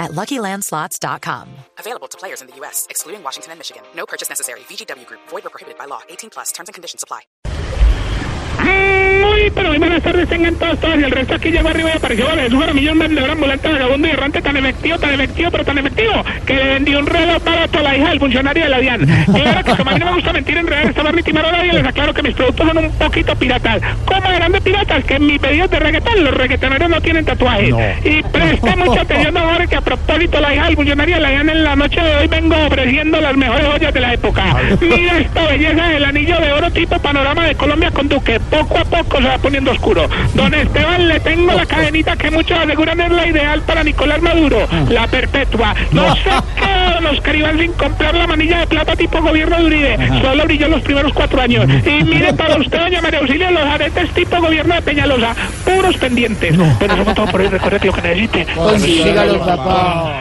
at LuckyLandSlots.com. Available to players in the U.S., excluding Washington and Michigan. No purchase necessary. VGW Group. Void or prohibited by law. 18 plus. Terms and conditions apply. Muy, pero muy buenas tardes tengan todos, todos. Y el resto aquí llegó arriba y apareció vale, es un millón de vendedor ambulante, vagabundo y errante tan efectivo, tan efectivo, pero tan efectivo, que le vendió un reloj barato a la hija del funcionario de la DIAN. Y ahora que como a mí no me gusta mentir, en realidad esta ni timar a nadie, les aclaro que mis productos son un poquito piratas. ¿Cómo eran de piratas? Que en mis pedidos de reggaetón, los reggaetoneros no tienen tatuajes. Y presta mucha atención a propósito la hija del de la DIAN en la noche de hoy vengo ofreciendo las mejores joyas de la época. Mira esta belleza del anillo de oro tipo panorama de Colombia con Duque. Poco a poco se va poniendo oscuro. Don Esteban, le tengo la cadenita que muchos aseguran es la ideal para Nicolás Maduro, la perpetua. No sé qué los Caribán sin comprar la manilla de plata tipo gobierno de Uribe. Solo brilló los primeros cuatro años. Y mire para usted, doña María Auxilio, los aretes tipo gobierno de Peñalosa. Puros pendientes. Pero eso todo por hoy. Recuerde que lo que necesite. Sígalo, papá. Carnaval.